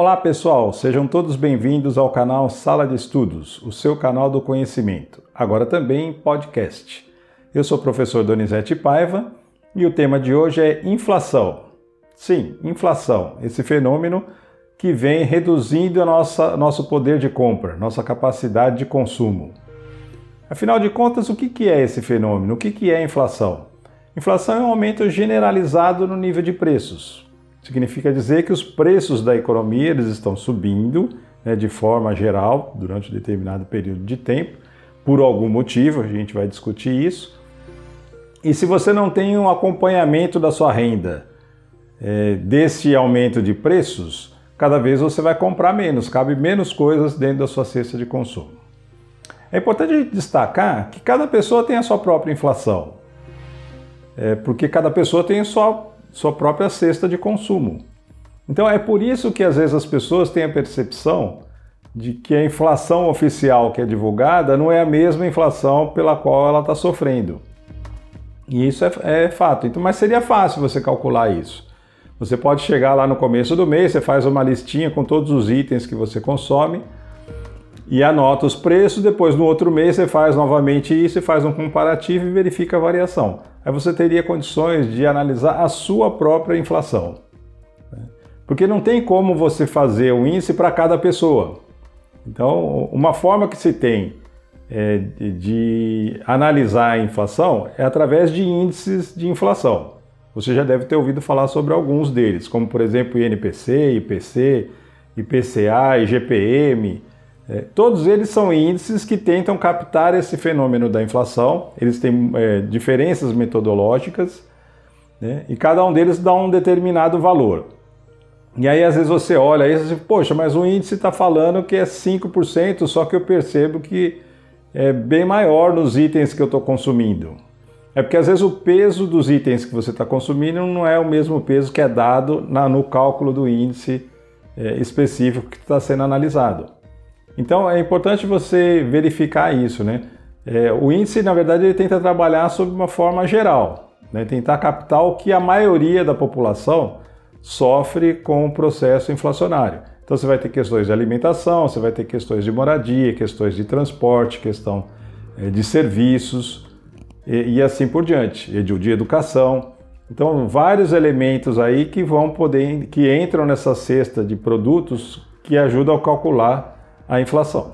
Olá pessoal, sejam todos bem-vindos ao canal Sala de Estudos, o seu canal do conhecimento, agora também podcast. Eu sou o professor Donizete Paiva e o tema de hoje é inflação. Sim, inflação, esse fenômeno que vem reduzindo nossa, nosso poder de compra, nossa capacidade de consumo. Afinal de contas, o que é esse fenômeno? O que é inflação? Inflação é um aumento generalizado no nível de preços, Significa dizer que os preços da economia eles estão subindo né, de forma geral durante um determinado período de tempo, por algum motivo, a gente vai discutir isso. E se você não tem um acompanhamento da sua renda é, desse aumento de preços, cada vez você vai comprar menos, cabe menos coisas dentro da sua cesta de consumo. É importante destacar que cada pessoa tem a sua própria inflação, é, porque cada pessoa tem a sua sua própria cesta de consumo. Então é por isso que às vezes as pessoas têm a percepção de que a inflação oficial que é divulgada não é a mesma inflação pela qual ela está sofrendo. E isso é, é, fato. Então, mas seria fácil você calcular isso. Você pode chegar lá no começo do mês, você faz uma listinha com todos os itens que você consome e anota os preços. Depois, no outro mês, você faz novamente isso e faz um comparativo e verifica a variação aí você teria condições de analisar a sua própria inflação. Né? Porque não tem como você fazer o índice para cada pessoa. Então, uma forma que se tem é, de analisar a inflação é através de índices de inflação. Você já deve ter ouvido falar sobre alguns deles, como por exemplo INPC, IPC, IPCA, IGPM, é, todos eles são índices que tentam captar esse fenômeno da inflação, eles têm é, diferenças metodológicas né, e cada um deles dá um determinado valor. E aí às vezes você olha e diz, poxa, mas o índice está falando que é 5%, só que eu percebo que é bem maior nos itens que eu estou consumindo. É porque às vezes o peso dos itens que você está consumindo não é o mesmo peso que é dado na, no cálculo do índice é, específico que está sendo analisado. Então é importante você verificar isso, né? É, o índice, na verdade, ele tenta trabalhar sob uma forma geral, né? tentar captar o que a maioria da população sofre com o processo inflacionário. Então você vai ter questões de alimentação, você vai ter questões de moradia, questões de transporte, questão é, de serviços e, e assim por diante, e de, de educação. Então vários elementos aí que vão poder, que entram nessa cesta de produtos que ajudam a calcular a inflação.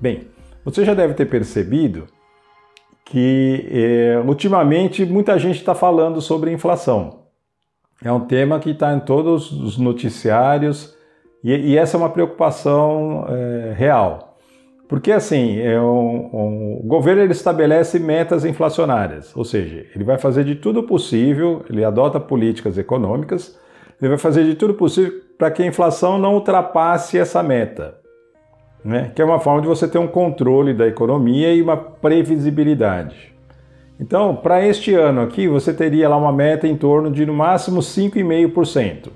Bem, você já deve ter percebido que é, ultimamente muita gente está falando sobre inflação. É um tema que está em todos os noticiários e, e essa é uma preocupação é, real. Porque assim, é um, um, o governo ele estabelece metas inflacionárias, ou seja, ele vai fazer de tudo possível, ele adota políticas econômicas, ele vai fazer de tudo possível para que a inflação não ultrapasse essa meta, né? que é uma forma de você ter um controle da economia e uma previsibilidade. Então, para este ano aqui, você teria lá uma meta em torno de no máximo 5,5%.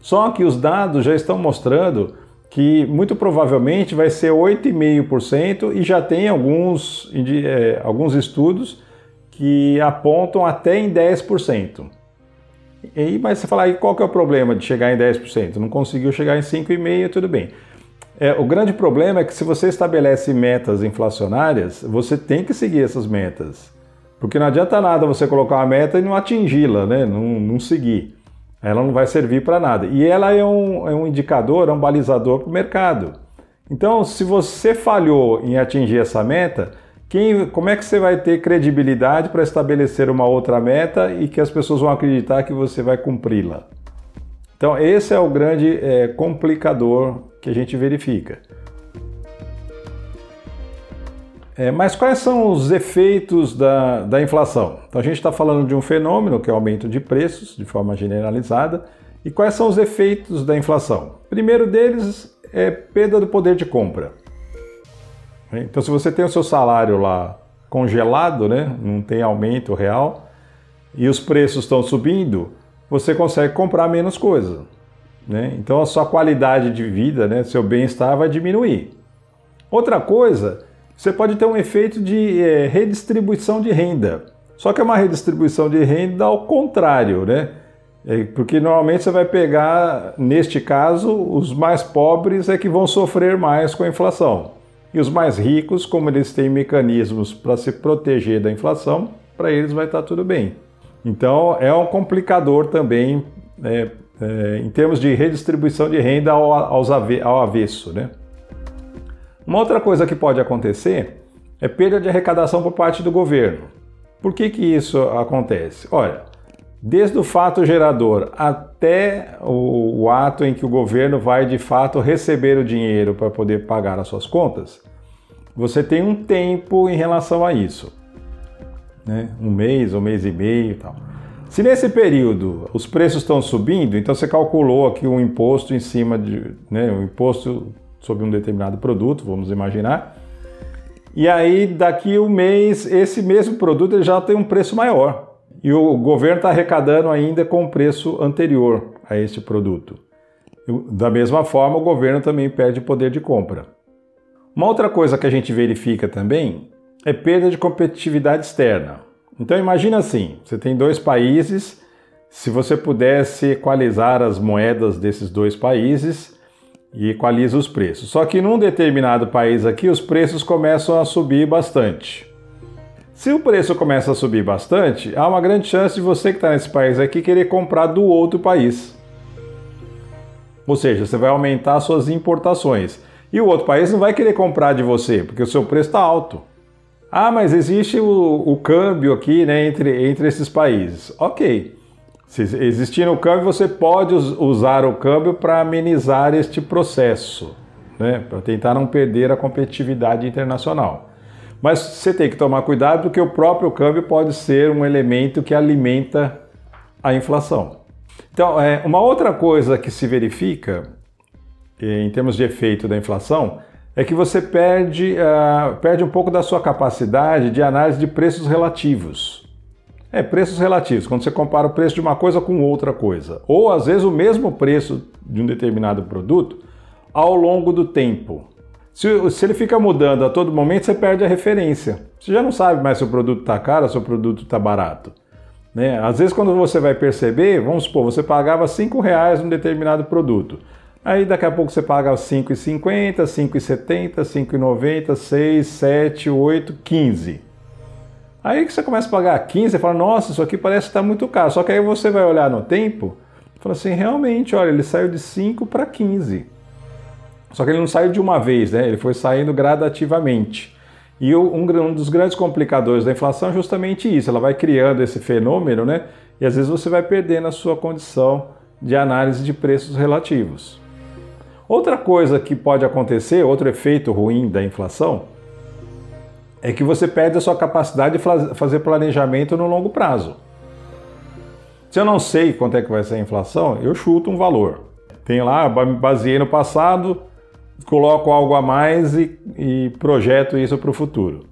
Só que os dados já estão mostrando que muito provavelmente vai ser 8,5% e já tem alguns, é, alguns estudos que apontam até em 10%. E aí, mas você fala, aí qual que é o problema de chegar em 10%? Não conseguiu chegar em 5,5%, tudo bem. É, o grande problema é que se você estabelece metas inflacionárias, você tem que seguir essas metas. Porque não adianta nada você colocar uma meta e não atingi-la, né? não, não seguir. Ela não vai servir para nada. E ela é um, é um indicador, é um balizador para o mercado. Então, se você falhou em atingir essa meta, quem, como é que você vai ter credibilidade para estabelecer uma outra meta e que as pessoas vão acreditar que você vai cumpri-la? Então, esse é o grande é, complicador que a gente verifica. É, mas quais são os efeitos da, da inflação? Então, a gente está falando de um fenômeno que é o aumento de preços de forma generalizada. E quais são os efeitos da inflação? primeiro deles é perda do poder de compra. Então, se você tem o seu salário lá congelado, né, não tem aumento real, e os preços estão subindo, você consegue comprar menos coisa. Né? Então, a sua qualidade de vida, né, seu bem-estar vai diminuir. Outra coisa, você pode ter um efeito de é, redistribuição de renda. Só que é uma redistribuição de renda ao contrário, né? É, porque normalmente você vai pegar, neste caso, os mais pobres é que vão sofrer mais com a inflação. E os mais ricos, como eles têm mecanismos para se proteger da inflação, para eles vai estar tudo bem. Então é um complicador também é, é, em termos de redistribuição de renda ao, aos ao avesso. Né? Uma outra coisa que pode acontecer é perda de arrecadação por parte do governo. Por que, que isso acontece? Olha, desde o fato gerador até o, o ato em que o governo vai de fato receber o dinheiro para poder pagar as suas contas, você tem um tempo em relação a isso. Né? Um mês, um mês e meio e tal. Se nesse período os preços estão subindo, então você calculou aqui um imposto em cima de, né, um imposto sobre um determinado produto, vamos imaginar. E aí daqui um mês esse mesmo produto já tem um preço maior e o governo está arrecadando ainda com o preço anterior a este produto. Da mesma forma, o governo também perde poder de compra. Uma outra coisa que a gente verifica também é perda de competitividade externa. Então imagina assim, você tem dois países, se você pudesse equalizar as moedas desses dois países e equaliza os preços. Só que num determinado país aqui os preços começam a subir bastante. Se o preço começa a subir bastante, há uma grande chance de você que está nesse país aqui querer comprar do outro país. Ou seja, você vai aumentar suas importações. E o outro país não vai querer comprar de você, porque o seu preço está alto. Ah, mas existe o, o câmbio aqui né, entre, entre esses países. Ok. Se existir o câmbio, você pode usar o câmbio para amenizar este processo, né, para tentar não perder a competitividade internacional. Mas você tem que tomar cuidado porque o próprio câmbio pode ser um elemento que alimenta a inflação. Então, é, uma outra coisa que se verifica em termos de efeito da inflação é que você perde, uh, perde um pouco da sua capacidade de análise de preços relativos. É, preços relativos, quando você compara o preço de uma coisa com outra coisa. Ou às vezes o mesmo preço de um determinado produto ao longo do tempo. Se, se ele fica mudando a todo momento, você perde a referência. Você já não sabe mais se o produto está caro se o produto está barato. Né? Às vezes, quando você vai perceber, vamos supor, você pagava R$ reais num determinado produto. Aí daqui a pouco você paga 5,50, 5,70, 5,90, 6, 7, 8, 15. Aí que você começa a pagar 15, você fala, nossa, isso aqui parece estar tá muito caro. Só que aí você vai olhar no tempo e fala assim, realmente, olha, ele saiu de 5 para 15. Só que ele não saiu de uma vez, né? Ele foi saindo gradativamente. E um, dos grandes complicadores da inflação é justamente isso. Ela vai criando esse fenômeno, né? E às vezes você vai perdendo a sua condição de análise de preços relativos. Outra coisa que pode acontecer, outro efeito ruim da inflação, é que você perde a sua capacidade de fazer planejamento no longo prazo. Se eu não sei quanto é que vai ser a inflação, eu chuto um valor. Tem lá, baseei no passado, coloco algo a mais e, e projeto isso para o futuro.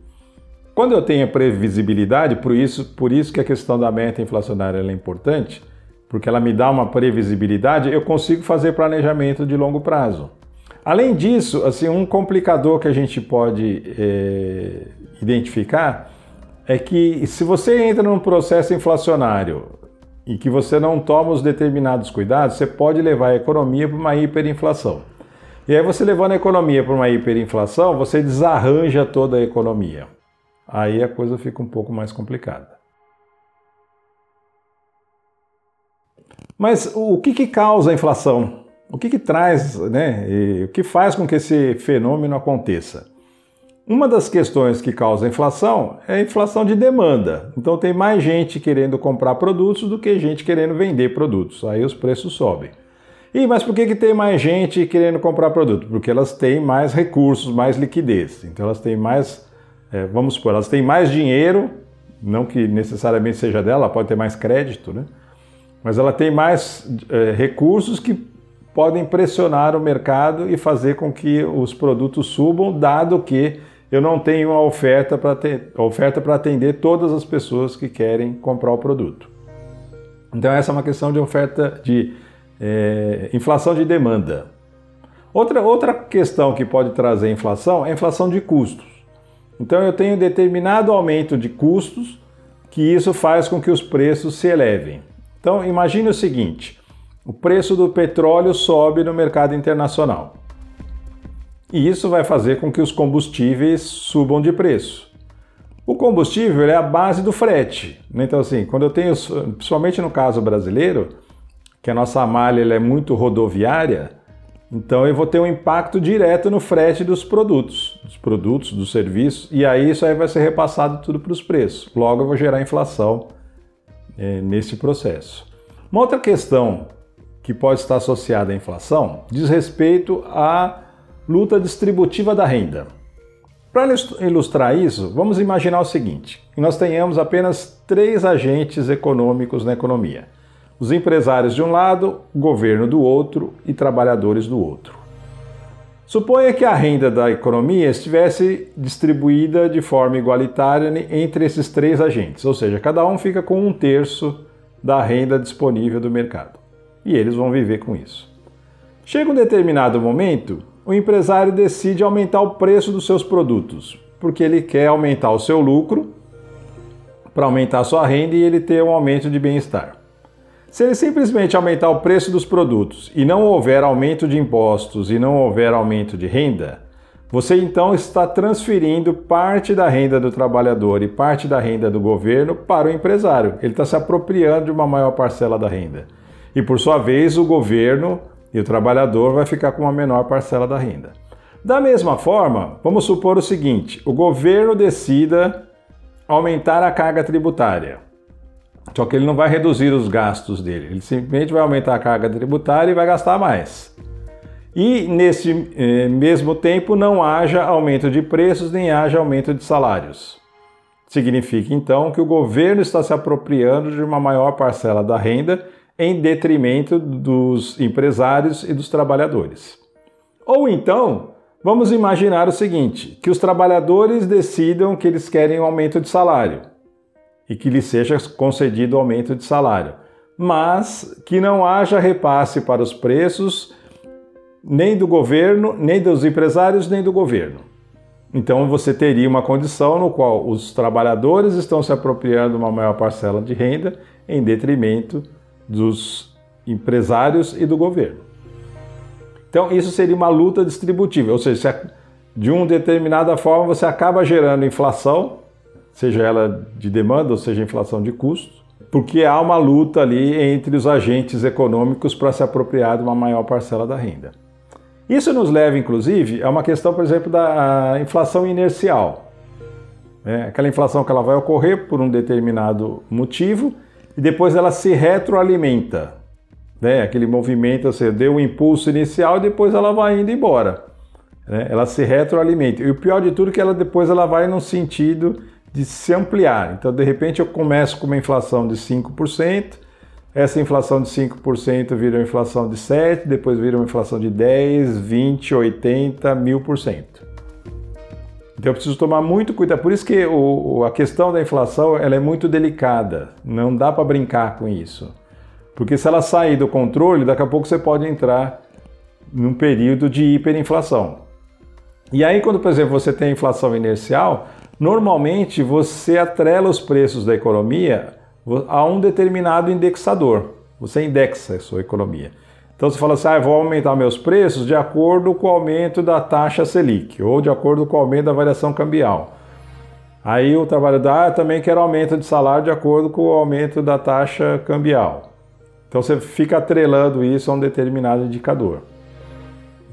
Quando eu tenho previsibilidade, por isso, por isso que a questão da meta inflacionária é importante, porque ela me dá uma previsibilidade, eu consigo fazer planejamento de longo prazo. Além disso, assim, um complicador que a gente pode é, identificar é que se você entra num processo inflacionário e que você não toma os determinados cuidados, você pode levar a economia para uma hiperinflação. E aí você levando a economia para uma hiperinflação, você desarranja toda a economia. Aí a coisa fica um pouco mais complicada. Mas o que, que causa a inflação? O que, que traz, né? O que faz com que esse fenômeno aconteça? Uma das questões que causa a inflação é a inflação de demanda. Então tem mais gente querendo comprar produtos do que gente querendo vender produtos. Aí os preços sobem. E mas por que, que tem mais gente querendo comprar produto? Porque elas têm mais recursos, mais liquidez. Então elas têm mais, é, vamos supor, elas têm mais dinheiro, não que necessariamente seja dela, pode ter mais crédito, né? mas ela tem mais é, recursos que podem pressionar o mercado e fazer com que os produtos subam, dado que eu não tenho uma oferta para oferta para atender todas as pessoas que querem comprar o produto. Então essa é uma questão de oferta de é, inflação de demanda. Outra, outra questão que pode trazer inflação é a inflação de custos. Então eu tenho determinado aumento de custos que isso faz com que os preços se elevem. Então imagine o seguinte: o preço do petróleo sobe no mercado internacional. E isso vai fazer com que os combustíveis subam de preço. O combustível é a base do frete. Né? Então, assim, quando eu tenho, principalmente no caso brasileiro, que a nossa malha é muito rodoviária, então eu vou ter um impacto direto no frete dos produtos, dos produtos, dos serviços, e aí isso aí vai ser repassado tudo para os preços. Logo eu vou gerar inflação é, nesse processo. Uma outra questão que pode estar associada à inflação diz respeito à luta distributiva da renda. Para ilustrar isso, vamos imaginar o seguinte: nós tenhamos apenas três agentes econômicos na economia: os empresários de um lado, governo do outro e trabalhadores do outro. Suponha que a renda da economia estivesse distribuída de forma igualitária entre esses três agentes, ou seja, cada um fica com um terço da renda disponível do mercado. E eles vão viver com isso. Chega um determinado momento o empresário decide aumentar o preço dos seus produtos, porque ele quer aumentar o seu lucro para aumentar a sua renda e ele ter um aumento de bem-estar. Se ele simplesmente aumentar o preço dos produtos e não houver aumento de impostos e não houver aumento de renda, você então está transferindo parte da renda do trabalhador e parte da renda do governo para o empresário. Ele está se apropriando de uma maior parcela da renda. E por sua vez, o governo e o trabalhador vai ficar com uma menor parcela da renda. Da mesma forma, vamos supor o seguinte: o governo decida aumentar a carga tributária. Só que ele não vai reduzir os gastos dele, ele simplesmente vai aumentar a carga tributária e vai gastar mais. E nesse eh, mesmo tempo não haja aumento de preços nem haja aumento de salários. Significa então que o governo está se apropriando de uma maior parcela da renda em detrimento dos empresários e dos trabalhadores. Ou então, vamos imaginar o seguinte: que os trabalhadores decidam que eles querem um aumento de salário e que lhes seja concedido aumento de salário, mas que não haja repasse para os preços nem do governo, nem dos empresários, nem do governo. Então você teria uma condição no qual os trabalhadores estão se apropriando uma maior parcela de renda em detrimento dos empresários e do governo. Então, isso seria uma luta distributiva, ou seja, de uma determinada forma você acaba gerando inflação, seja ela de demanda ou seja inflação de custos, porque há uma luta ali entre os agentes econômicos para se apropriar de uma maior parcela da renda. Isso nos leva, inclusive, a uma questão, por exemplo, da inflação inercial. É aquela inflação que ela vai ocorrer por um determinado motivo e depois ela se retroalimenta. Né? Aquele movimento, você deu o um impulso inicial e depois ela vai indo embora. Né? Ela se retroalimenta. E o pior de tudo é que ela depois ela vai no sentido de se ampliar. Então, de repente, eu começo com uma inflação de 5%, essa inflação de 5% vira uma inflação de 7%, depois vira uma inflação de 10%, 20%, 80%, 1000%. Então eu preciso tomar muito cuidado. Por isso que o, a questão da inflação ela é muito delicada. Não dá para brincar com isso. Porque se ela sair do controle, daqui a pouco você pode entrar num período de hiperinflação. E aí, quando, por exemplo, você tem inflação inercial, normalmente você atrela os preços da economia a um determinado indexador. Você indexa a sua economia. Então você fala assim, ah, vou aumentar meus preços de acordo com o aumento da taxa Selic ou de acordo com o aumento da variação cambial. Aí o trabalhador, ah, também quero aumento de salário de acordo com o aumento da taxa cambial. Então você fica atrelando isso a um determinado indicador.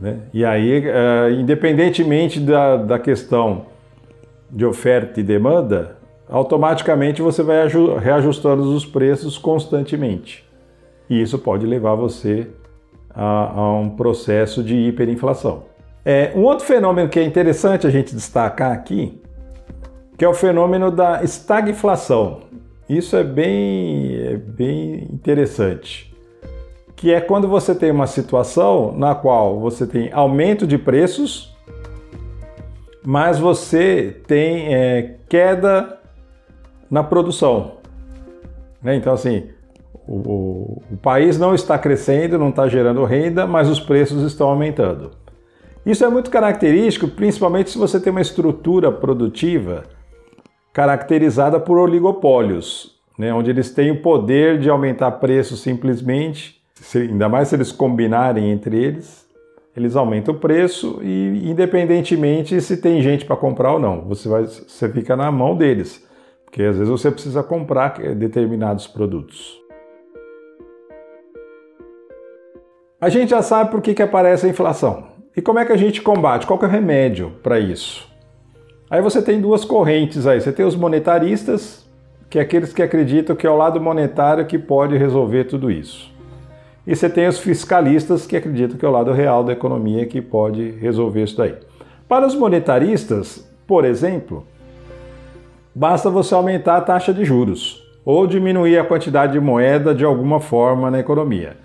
Né? E aí, uh, independentemente da, da questão de oferta e demanda, automaticamente você vai reajustando os preços constantemente. E isso pode levar você a, a um processo de hiperinflação. É, um outro fenômeno que é interessante a gente destacar aqui, que é o fenômeno da estagflação. Isso é bem, é bem interessante. Que é quando você tem uma situação na qual você tem aumento de preços, mas você tem é, queda na produção. Né? Então, assim, o, o, país não está crescendo, não está gerando renda, mas os preços estão aumentando. Isso é muito característico, principalmente se você tem uma estrutura produtiva caracterizada por oligopólios. né, onde eles têm o poder de aumentar preço simplesmente, se, ainda mais se eles combinarem entre eles, eles aumentam o preço e independentemente se tem gente para comprar ou não, você, vai, você fica na mão deles, porque às vezes você precisa comprar determinados produtos. A gente já sabe por que, que aparece a inflação. E como é que a gente combate? Qual é o remédio para isso? Aí você tem duas correntes aí. Você tem os monetaristas, que é aqueles que acreditam que é o lado monetário que pode resolver tudo isso. E você tem os fiscalistas, que acreditam que é o lado real da economia que pode resolver isso daí. Para os monetaristas, por exemplo, basta você aumentar a taxa de juros ou diminuir a quantidade de moeda de alguma forma na economia.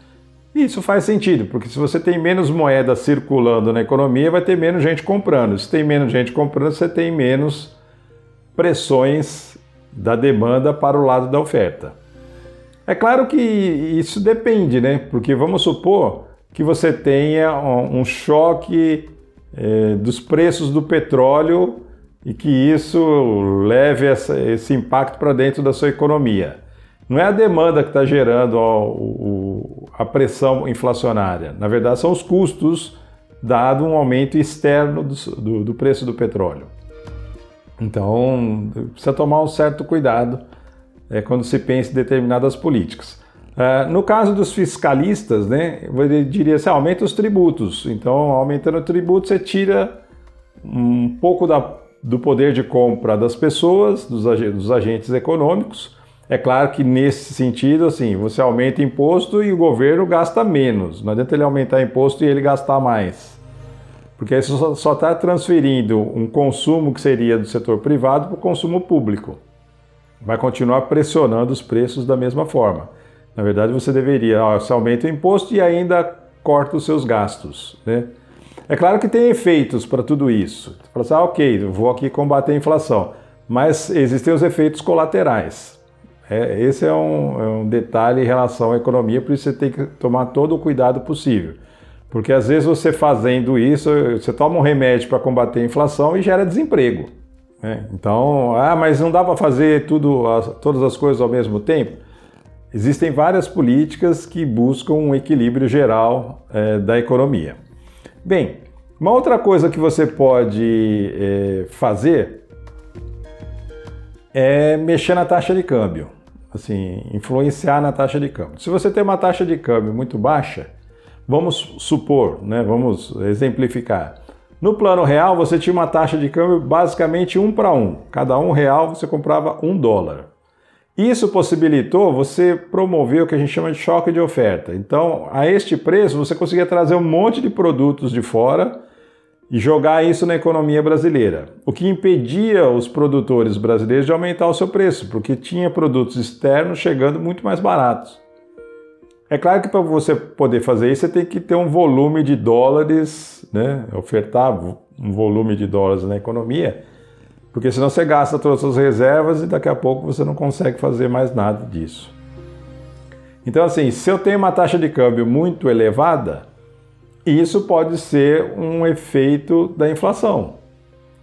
Isso faz sentido, porque se você tem menos moeda circulando na economia, vai ter menos gente comprando. Se tem menos gente comprando, você tem menos pressões da demanda para o lado da oferta. É claro que isso depende, né? Porque vamos supor que você tenha um choque é, dos preços do petróleo e que isso leve essa, esse impacto para dentro da sua economia. Não é a demanda que está gerando ó, o, a pressão inflacionária. Na verdade, são os custos, dado um aumento externo do, do, do preço do petróleo. Então, precisa tomar um certo cuidado é, quando se pensa em determinadas políticas. É, no caso dos fiscalistas, né, eu diria assim, aumenta os tributos. Então, aumentando o tributo, você tira um pouco da, do poder de compra das pessoas, dos, dos agentes econômicos, é claro que nesse sentido, assim, você aumenta imposto e o governo gasta menos. Não adianta ele aumentar imposto e ele gastar mais. Porque aí você só está transferindo um consumo que seria do setor privado para o consumo público. Vai continuar pressionando os preços da mesma forma. Na verdade, você deveria, ó, você aumenta o imposto e ainda corta os seus gastos. Né? É claro que tem efeitos para tudo isso. Você fala assim, ah, ok, vou aqui combater a inflação. Mas existem os efeitos colaterais. É, esse é um, é um detalhe em relação à economia, por isso você tem que tomar todo o cuidado possível. Porque às vezes você fazendo isso, você toma um remédio para combater a inflação e gera desemprego. Né? Então, ah, mas não dá para fazer tudo, as, todas as coisas ao mesmo tempo? Existem várias políticas que buscam um equilíbrio geral é, da economia. Bem, uma outra coisa que você pode é, fazer é mexer na taxa de câmbio, assim, influenciar na taxa de câmbio. Se você tem uma taxa de câmbio muito baixa, vamos supor, né, vamos exemplificar. No plano real, você tinha uma taxa de câmbio basicamente um para um. Cada um real você comprava um dólar. Isso possibilitou você promover o que a gente chama de choque de oferta. Então, a este preço, você conseguia trazer um monte de produtos de fora e jogar isso na economia brasileira, o que impedia os produtores brasileiros de aumentar o seu preço, porque tinha produtos externos chegando muito mais baratos. É claro que para você poder fazer isso, você tem que ter um volume de dólares, né? ofertar um volume de dólares na economia, porque senão você gasta todas as suas reservas e daqui a pouco você não consegue fazer mais nada disso. Então, assim, se eu tenho uma taxa de câmbio muito elevada, isso pode ser um efeito da inflação,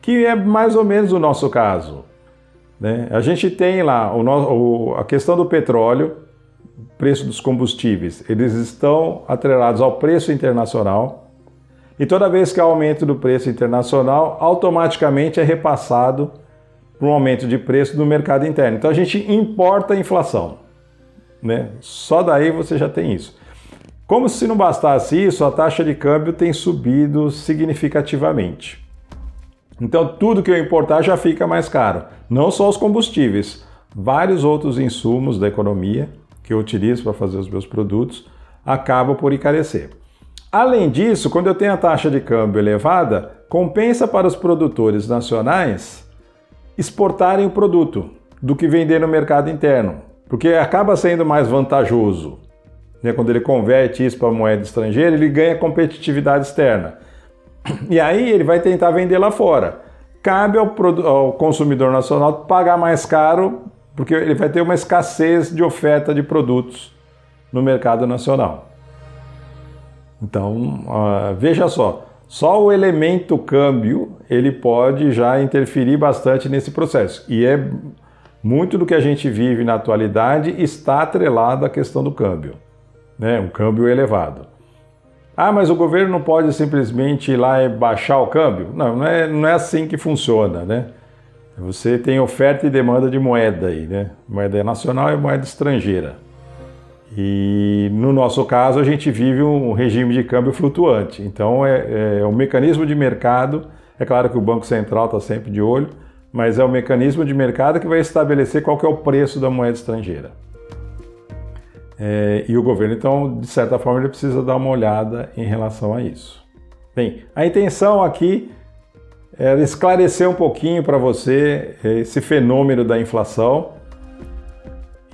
que é mais ou menos o nosso caso. Né? A gente tem lá o, a questão do petróleo, preço dos combustíveis, eles estão atrelados ao preço internacional. E toda vez que há aumento do preço internacional, automaticamente é repassado para um aumento de preço no mercado interno. Então a gente importa a inflação. Né? Só daí você já tem isso. Como se não bastasse isso, a taxa de câmbio tem subido significativamente. Então, tudo que eu importar já fica mais caro. Não só os combustíveis, vários outros insumos da economia que eu utilizo para fazer os meus produtos acabam por encarecer. Além disso, quando eu tenho a taxa de câmbio elevada, compensa para os produtores nacionais exportarem o produto do que vender no mercado interno, porque acaba sendo mais vantajoso né, quando ele converte isso para moeda estrangeira, ele ganha competitividade externa. E aí ele vai tentar vender lá fora. Cabe ao, ao consumidor nacional pagar mais caro, porque ele vai ter uma escassez de oferta de produtos no mercado nacional. Então, uh, veja só, só o elemento câmbio ele pode já interferir bastante nesse processo. E é Muito do que a gente vive na atualidade está atrelado à questão do câmbio, né? um câmbio elevado. Ah, mas o governo não pode simplesmente ir lá e baixar o câmbio? Não, não é, não é assim que funciona, né? Você tem oferta e demanda de moeda aí, né? Moeda nacional e moeda estrangeira. E no nosso caso, a gente vive um regime de câmbio flutuante. Então, é, é um mecanismo de mercado. É claro que o Banco Central está sempre de olho, mas é o mecanismo de mercado que vai estabelecer qual é o preço da moeda estrangeira. É, e o governo, então, de certa forma, ele precisa dar uma olhada em relação a isso. Bem, a intenção aqui é esclarecer um pouquinho para você esse fenômeno da inflação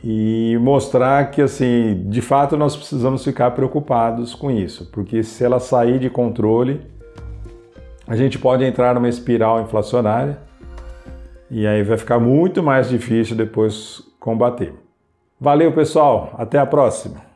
e mostrar que, assim, de fato nós precisamos ficar preocupados com isso, porque se ela sair de controle, a gente pode entrar numa espiral inflacionária e aí vai ficar muito mais difícil depois combater. Valeu, pessoal. Até a próxima.